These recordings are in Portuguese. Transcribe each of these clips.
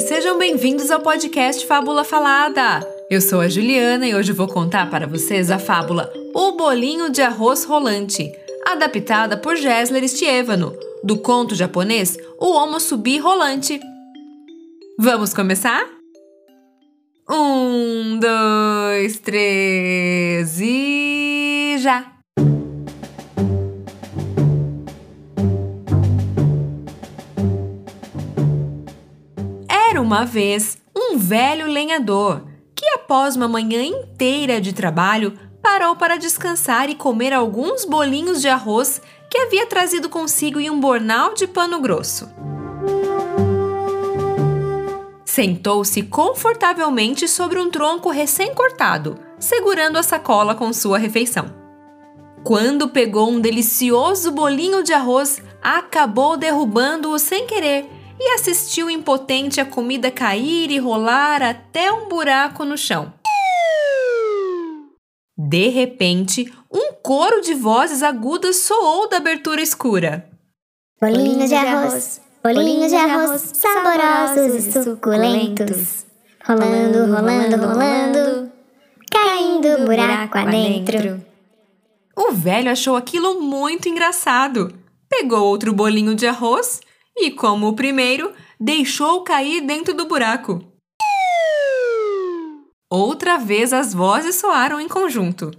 Sejam bem-vindos ao podcast Fábula Falada. Eu sou a Juliana e hoje vou contar para vocês a fábula O Bolinho de Arroz Rolante, adaptada por Gessler Stievano, do conto japonês O Homo Subi Rolante. Vamos começar? Um, dois, três e uma vez um velho lenhador que, após uma manhã inteira de trabalho, parou para descansar e comer alguns bolinhos de arroz que havia trazido consigo em um bornal de pano grosso. Sentou-se confortavelmente sobre um tronco recém-cortado, segurando a sacola com sua refeição. Quando pegou um delicioso bolinho de arroz, acabou derrubando-o sem querer e assistiu impotente a comida cair e rolar até um buraco no chão. De repente, um coro de vozes agudas soou da abertura escura. Bolinhos de arroz, bolinhos de arroz, saborosos e suculentos. Rolando, rolando, rolando, caindo buraco adentro. O velho achou aquilo muito engraçado. Pegou outro bolinho de arroz e, como o primeiro, deixou cair dentro do buraco. Outra vez as vozes soaram em conjunto.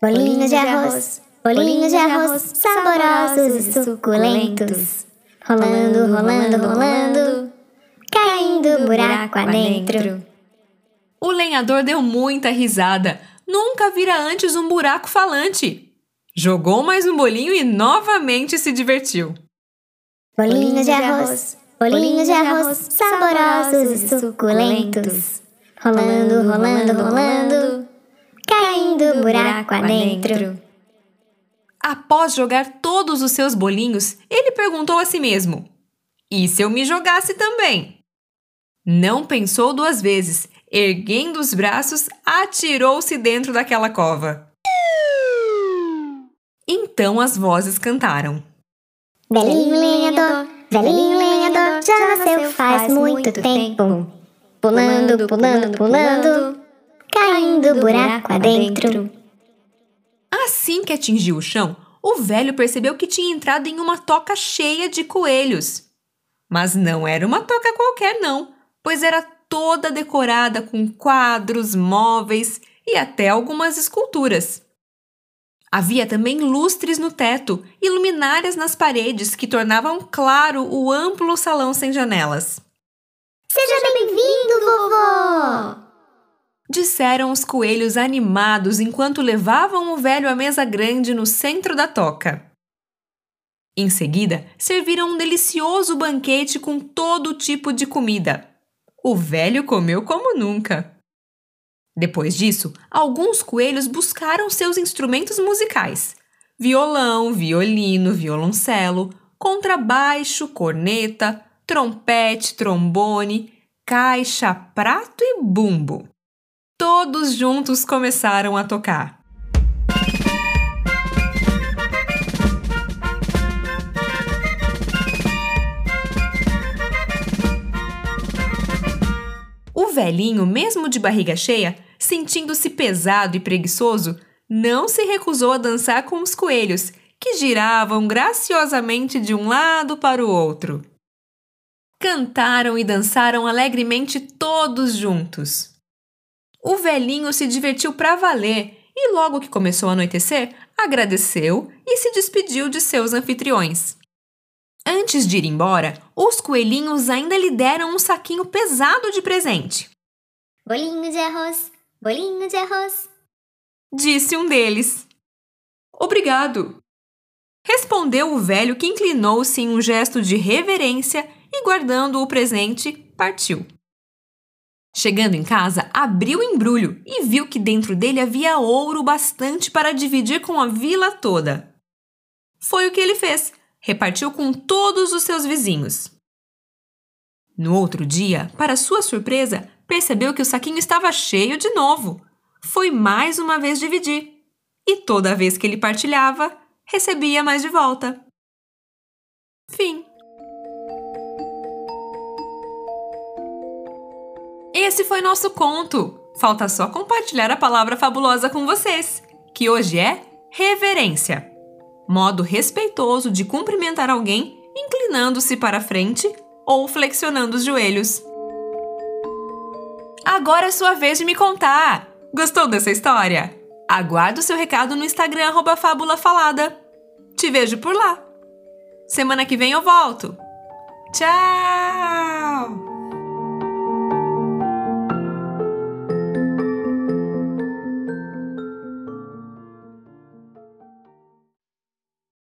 Bolinhos de arroz, bolinhos de arroz, saborosos e suculentos. Rolando, rolando, rolando, caindo buraco adentro. O lenhador deu muita risada. Nunca vira antes um buraco falante. Jogou mais um bolinho e novamente se divertiu. Bolinhos de arroz, bolinhos de arroz, saborosos e suculentos. Rolando, rolando, rolando, caindo buraco adentro. Após jogar todos os seus bolinhos, ele perguntou a si mesmo: E se eu me jogasse também? Não pensou duas vezes. Erguendo os braços, atirou-se dentro daquela cova. Então as vozes cantaram. Velhinho lenhador, velhinho lenhador, já nasceu faz muito tempo. Pulando, pulando, pulando, caindo buraco adentro. Assim que atingiu o chão, o velho percebeu que tinha entrado em uma toca cheia de coelhos. Mas não era uma toca qualquer, não, pois era toda decorada com quadros, móveis e até algumas esculturas. Havia também lustres no teto e luminárias nas paredes que tornavam claro o amplo salão sem janelas. Seja bem-vindo, vovô! Disseram os coelhos animados enquanto levavam o velho à mesa grande no centro da toca. Em seguida, serviram um delicioso banquete com todo tipo de comida. O velho comeu como nunca. Depois disso, alguns coelhos buscaram seus instrumentos musicais: violão, violino, violoncelo, contrabaixo, corneta, trompete, trombone, caixa, prato e bumbo. Todos juntos começaram a tocar. O velhinho, mesmo de barriga cheia, sentindo-se pesado e preguiçoso, não se recusou a dançar com os coelhos, que giravam graciosamente de um lado para o outro. Cantaram e dançaram alegremente todos juntos. O velhinho se divertiu para valer e, logo que começou a anoitecer, agradeceu e se despediu de seus anfitriões. Antes de ir embora, os coelhinhos ainda lhe deram um saquinho pesado de presente. Bolinho de arroz, bolinho de arroz. Disse um deles. Obrigado. Respondeu o velho que inclinou-se em um gesto de reverência e, guardando o presente, partiu. Chegando em casa, abriu o embrulho e viu que dentro dele havia ouro bastante para dividir com a vila toda. Foi o que ele fez repartiu com todos os seus vizinhos. No outro dia, para sua surpresa, percebeu que o saquinho estava cheio de novo. Foi mais uma vez dividir. E toda vez que ele partilhava, recebia mais de volta. Fim. esse foi nosso conto. Falta só compartilhar a palavra fabulosa com vocês, que hoje é reverência. Modo respeitoso de cumprimentar alguém inclinando-se para frente ou flexionando os joelhos. Agora é sua vez de me contar! Gostou dessa história? Aguardo seu recado no Instagram Fábula Falada. Te vejo por lá. Semana que vem eu volto. Tchau!